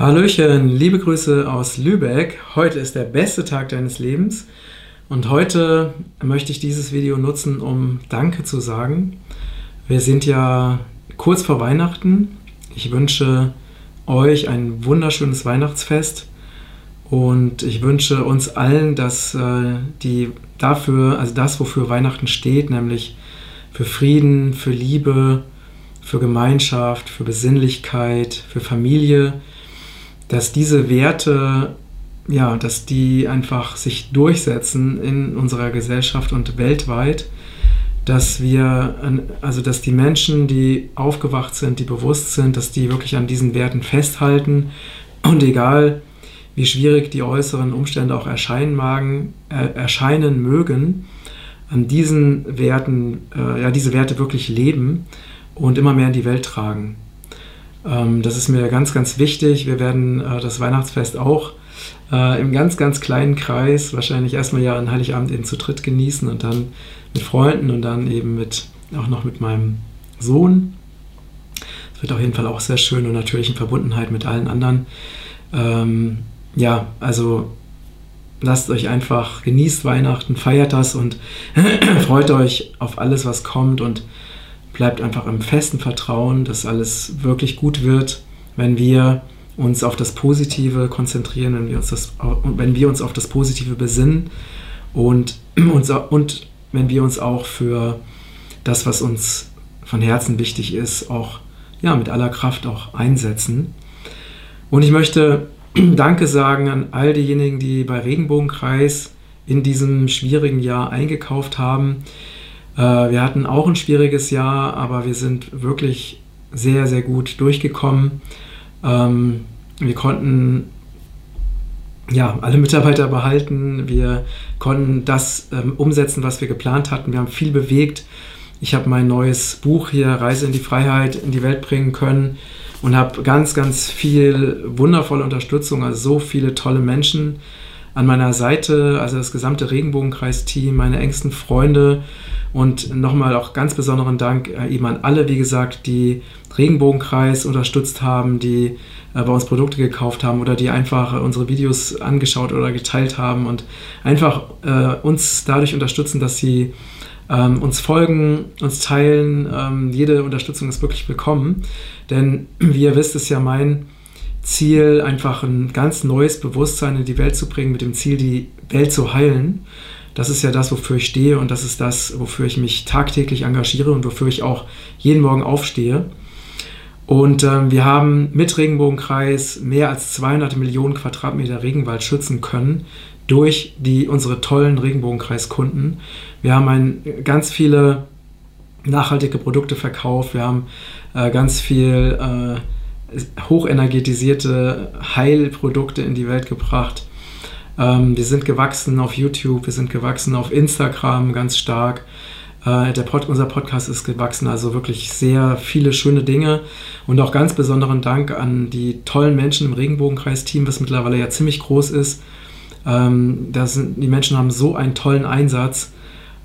Hallöchen, liebe Grüße aus Lübeck. Heute ist der beste Tag deines Lebens und heute möchte ich dieses Video nutzen, um Danke zu sagen. Wir sind ja kurz vor Weihnachten. Ich wünsche euch ein wunderschönes Weihnachtsfest und ich wünsche uns allen, dass äh, die dafür, also das, wofür Weihnachten steht, nämlich für Frieden, für Liebe, für Gemeinschaft, für Besinnlichkeit, für Familie, dass diese Werte, ja, dass die einfach sich durchsetzen in unserer Gesellschaft und weltweit, dass wir, also dass die Menschen, die aufgewacht sind, die bewusst sind, dass die wirklich an diesen Werten festhalten und egal wie schwierig die äußeren Umstände auch erscheinen, magen, äh, erscheinen mögen, an diesen Werten, äh, ja, diese Werte wirklich leben und immer mehr in die Welt tragen. Ähm, das ist mir ganz, ganz wichtig. Wir werden äh, das Weihnachtsfest auch äh, im ganz, ganz kleinen Kreis, wahrscheinlich erstmal ja an Heiligabend eben zu dritt genießen und dann mit Freunden und dann eben mit, auch noch mit meinem Sohn. Es wird auf jeden Fall auch sehr schön und natürlich in Verbundenheit mit allen anderen. Ähm, ja, also lasst euch einfach, genießt Weihnachten, feiert das und freut euch auf alles, was kommt und bleibt einfach im festen Vertrauen, dass alles wirklich gut wird, wenn wir uns auf das Positive konzentrieren, wenn wir uns, das, wenn wir uns auf das Positive besinnen und, uns, und wenn wir uns auch für das, was uns von Herzen wichtig ist, auch ja, mit aller Kraft auch einsetzen. Und ich möchte Danke sagen an all diejenigen, die bei Regenbogenkreis in diesem schwierigen Jahr eingekauft haben. Äh, wir hatten auch ein schwieriges Jahr, aber wir sind wirklich sehr, sehr gut durchgekommen. Ähm, wir konnten ja, alle Mitarbeiter behalten. Wir konnten das ähm, umsetzen, was wir geplant hatten. Wir haben viel bewegt. Ich habe mein neues Buch hier, Reise in die Freiheit, in die Welt bringen können und habe ganz, ganz viel wundervolle Unterstützung, also so viele tolle Menschen an meiner Seite, also das gesamte Regenbogenkreis-Team, meine engsten Freunde und nochmal auch ganz besonderen Dank äh, eben an alle, wie gesagt, die Regenbogenkreis unterstützt haben, die äh, bei uns Produkte gekauft haben oder die einfach äh, unsere Videos angeschaut oder geteilt haben und einfach äh, uns dadurch unterstützen, dass sie ähm, uns folgen, uns teilen. Ähm, jede Unterstützung ist wirklich willkommen, denn wie ihr wisst, ist ja mein Ziel, einfach ein ganz neues Bewusstsein in die Welt zu bringen, mit dem Ziel, die Welt zu heilen. Das ist ja das, wofür ich stehe und das ist das, wofür ich mich tagtäglich engagiere und wofür ich auch jeden Morgen aufstehe. Und ähm, wir haben mit Regenbogenkreis mehr als 200 Millionen Quadratmeter Regenwald schützen können durch die, unsere tollen Regenbogenkreiskunden. Wir haben ein, ganz viele nachhaltige Produkte verkauft. Wir haben äh, ganz viel äh, hochenergetisierte Heilprodukte in die Welt gebracht. Ähm, wir sind gewachsen auf YouTube, wir sind gewachsen auf Instagram ganz stark. Äh, der Pod, unser Podcast ist gewachsen, also wirklich sehr viele schöne Dinge. Und auch ganz besonderen Dank an die tollen Menschen im Regenbogenkreis-Team, was mittlerweile ja ziemlich groß ist. Ähm, sind, die Menschen haben so einen tollen Einsatz,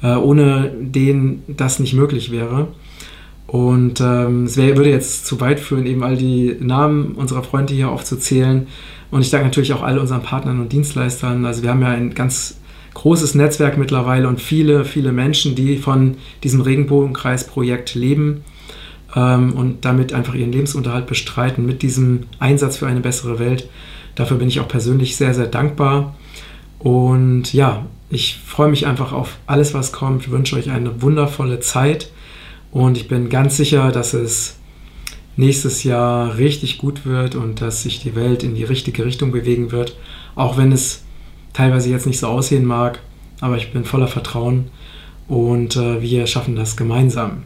äh, ohne den das nicht möglich wäre. Und ähm, es wär, würde jetzt zu weit führen, eben all die Namen unserer Freunde hier aufzuzählen. Und ich danke natürlich auch all unseren Partnern und Dienstleistern. Also wir haben ja ein ganz großes Netzwerk mittlerweile und viele, viele Menschen, die von diesem Regenbogenkreis-Projekt leben ähm, und damit einfach ihren Lebensunterhalt bestreiten mit diesem Einsatz für eine bessere Welt. Dafür bin ich auch persönlich sehr, sehr dankbar. Und ja, ich freue mich einfach auf alles, was kommt. Ich wünsche euch eine wundervolle Zeit. Und ich bin ganz sicher, dass es nächstes Jahr richtig gut wird und dass sich die Welt in die richtige Richtung bewegen wird. Auch wenn es teilweise jetzt nicht so aussehen mag. Aber ich bin voller Vertrauen und äh, wir schaffen das gemeinsam.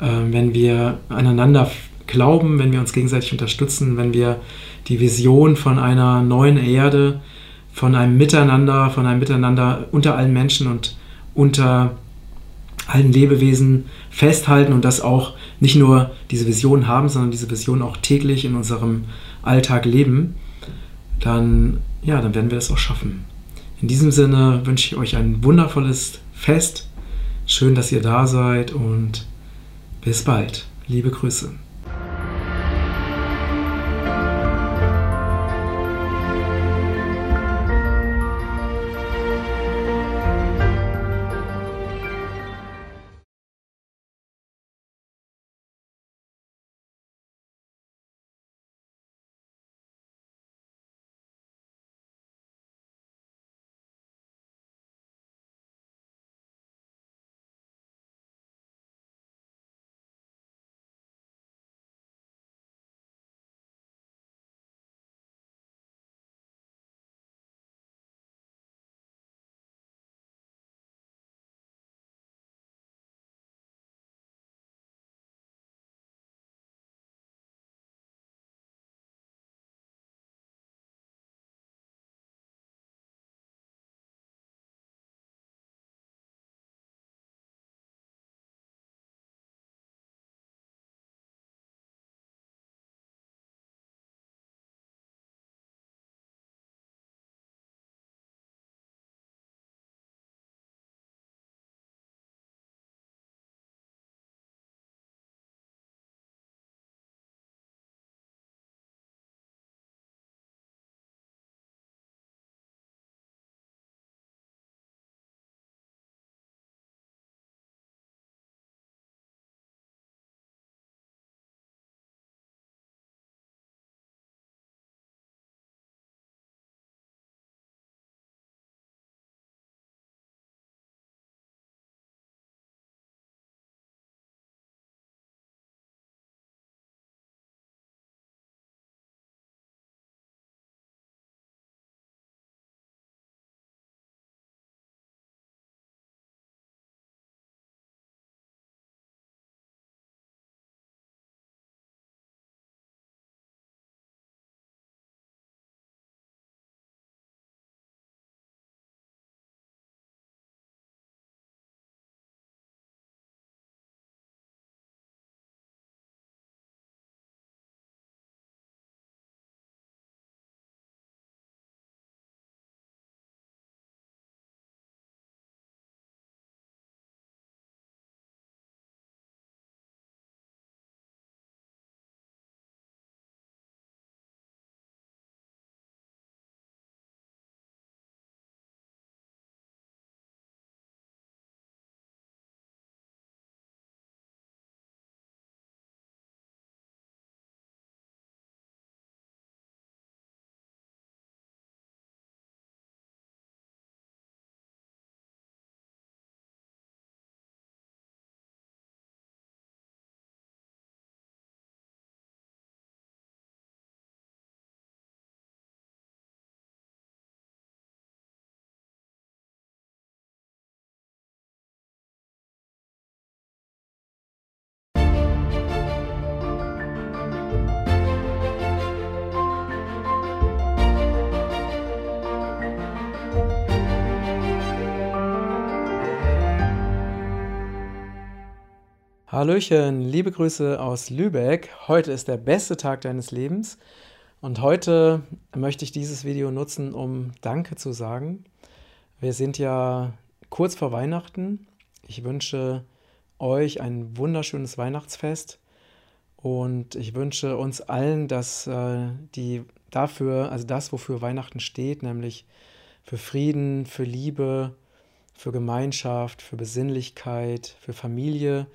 Äh, wenn wir aneinander glauben, wenn wir uns gegenseitig unterstützen, wenn wir die Vision von einer neuen Erde, von einem Miteinander, von einem Miteinander unter allen Menschen und unter allen Lebewesen festhalten und das auch nicht nur diese Vision haben, sondern diese Vision auch täglich in unserem Alltag leben, dann, ja, dann werden wir das auch schaffen. In diesem Sinne wünsche ich euch ein wundervolles Fest. Schön, dass ihr da seid und bis bald. Liebe Grüße. Hallöchen, liebe Grüße aus Lübeck. Heute ist der beste Tag deines Lebens und heute möchte ich dieses Video nutzen, um Danke zu sagen. Wir sind ja kurz vor Weihnachten. Ich wünsche euch ein wunderschönes Weihnachtsfest und ich wünsche uns allen, dass äh, die dafür, also das, wofür Weihnachten steht, nämlich für Frieden, für Liebe, für Gemeinschaft, für Besinnlichkeit, für Familie,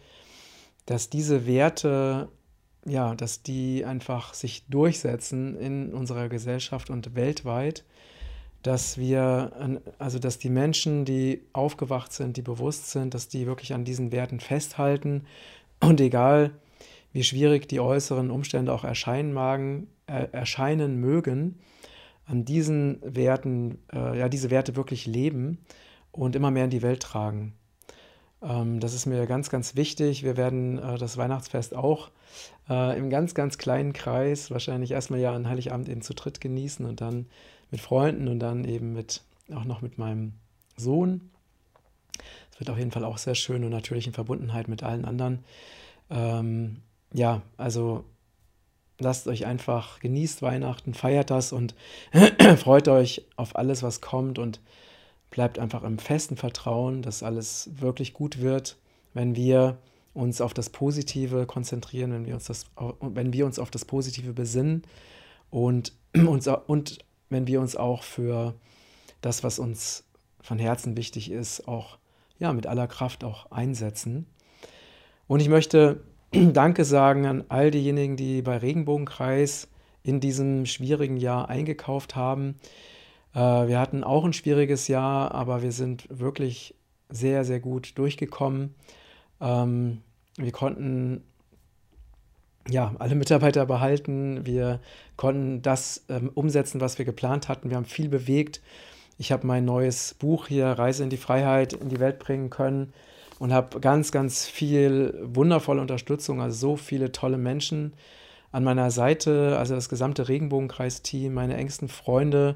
dass diese Werte, ja, dass die einfach sich durchsetzen in unserer Gesellschaft und weltweit, dass wir, also dass die Menschen, die aufgewacht sind, die bewusst sind, dass die wirklich an diesen Werten festhalten und egal, wie schwierig die äußeren Umstände auch erscheinen, magen, äh, erscheinen mögen, an diesen Werten, äh, ja, diese Werte wirklich leben und immer mehr in die Welt tragen. Ähm, das ist mir ganz, ganz wichtig. Wir werden äh, das Weihnachtsfest auch äh, im ganz, ganz kleinen Kreis, wahrscheinlich erstmal ja an Heiligabend eben zu dritt genießen und dann mit Freunden und dann eben mit, auch noch mit meinem Sohn. Es wird auf jeden Fall auch sehr schön und natürlich in Verbundenheit mit allen anderen. Ähm, ja, also lasst euch einfach, genießt Weihnachten, feiert das und freut euch auf alles, was kommt und bleibt einfach im festen Vertrauen, dass alles wirklich gut wird, wenn wir uns auf das Positive konzentrieren, wenn wir uns, das, wenn wir uns auf das Positive besinnen und, uns, und wenn wir uns auch für das, was uns von Herzen wichtig ist, auch ja, mit aller Kraft auch einsetzen. Und ich möchte Danke sagen an all diejenigen, die bei Regenbogenkreis in diesem schwierigen Jahr eingekauft haben, wir hatten auch ein schwieriges Jahr, aber wir sind wirklich sehr, sehr gut durchgekommen. Ähm, wir konnten ja, alle Mitarbeiter behalten. Wir konnten das ähm, umsetzen, was wir geplant hatten. Wir haben viel bewegt. Ich habe mein neues Buch hier, Reise in die Freiheit, in die Welt bringen können und habe ganz, ganz viel wundervolle Unterstützung, also so viele tolle Menschen an meiner Seite, also das gesamte Regenbogenkreis-Team, meine engsten Freunde,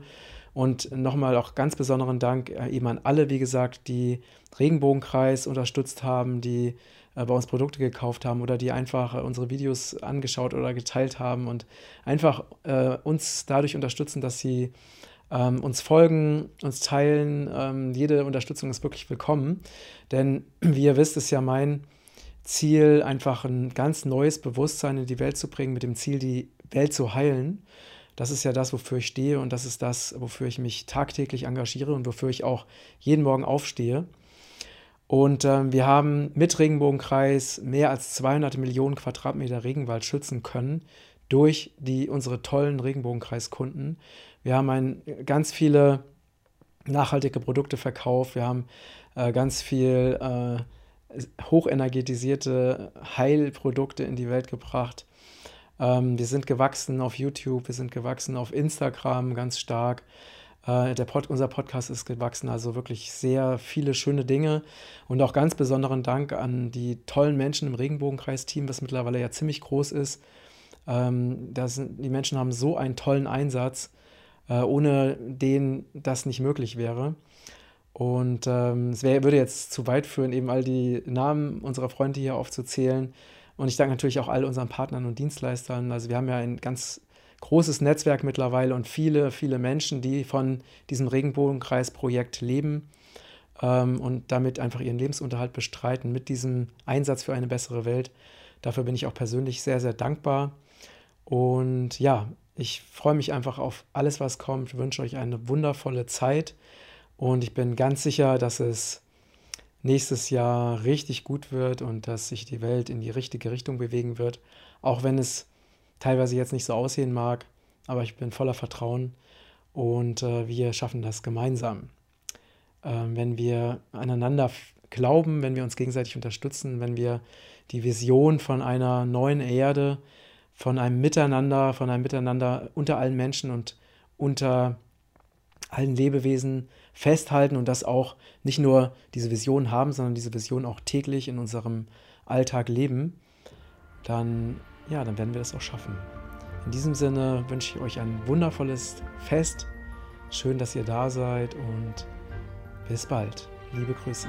und nochmal auch ganz besonderen Dank eben an alle, wie gesagt, die Regenbogenkreis unterstützt haben, die äh, bei uns Produkte gekauft haben oder die einfach äh, unsere Videos angeschaut oder geteilt haben und einfach äh, uns dadurch unterstützen, dass sie ähm, uns folgen, uns teilen. Ähm, jede Unterstützung ist wirklich willkommen. Denn wie ihr wisst, ist ja mein Ziel, einfach ein ganz neues Bewusstsein in die Welt zu bringen, mit dem Ziel, die Welt zu heilen. Das ist ja das, wofür ich stehe und das ist das, wofür ich mich tagtäglich engagiere und wofür ich auch jeden Morgen aufstehe. Und ähm, wir haben mit Regenbogenkreis mehr als 200 Millionen Quadratmeter Regenwald schützen können durch die, unsere tollen Regenbogenkreiskunden. Wir haben ein, ganz viele nachhaltige Produkte verkauft. Wir haben äh, ganz viel äh, hochenergetisierte Heilprodukte in die Welt gebracht. Ähm, wir sind gewachsen auf YouTube, wir sind gewachsen auf Instagram ganz stark. Äh, der Pod, unser Podcast ist gewachsen, also wirklich sehr viele schöne Dinge. Und auch ganz besonderen Dank an die tollen Menschen im Regenbogenkreis-Team, was mittlerweile ja ziemlich groß ist. Ähm, das, die Menschen haben so einen tollen Einsatz, äh, ohne den das nicht möglich wäre. Und ähm, es wär, würde jetzt zu weit führen, eben all die Namen unserer Freunde hier aufzuzählen. Und ich danke natürlich auch all unseren Partnern und Dienstleistern. Also wir haben ja ein ganz großes Netzwerk mittlerweile und viele, viele Menschen, die von diesem Regenbogenkreis-Projekt leben ähm, und damit einfach ihren Lebensunterhalt bestreiten mit diesem Einsatz für eine bessere Welt. Dafür bin ich auch persönlich sehr, sehr dankbar. Und ja, ich freue mich einfach auf alles, was kommt. Ich wünsche euch eine wundervolle Zeit und ich bin ganz sicher, dass es nächstes Jahr richtig gut wird und dass sich die Welt in die richtige Richtung bewegen wird, auch wenn es teilweise jetzt nicht so aussehen mag, aber ich bin voller Vertrauen und äh, wir schaffen das gemeinsam. Ähm, wenn wir aneinander glauben, wenn wir uns gegenseitig unterstützen, wenn wir die Vision von einer neuen Erde, von einem Miteinander, von einem Miteinander unter allen Menschen und unter allen Lebewesen festhalten und das auch nicht nur diese Vision haben, sondern diese Vision auch täglich in unserem Alltag leben, dann, ja, dann werden wir das auch schaffen. In diesem Sinne wünsche ich euch ein wundervolles Fest. Schön, dass ihr da seid und bis bald. Liebe Grüße.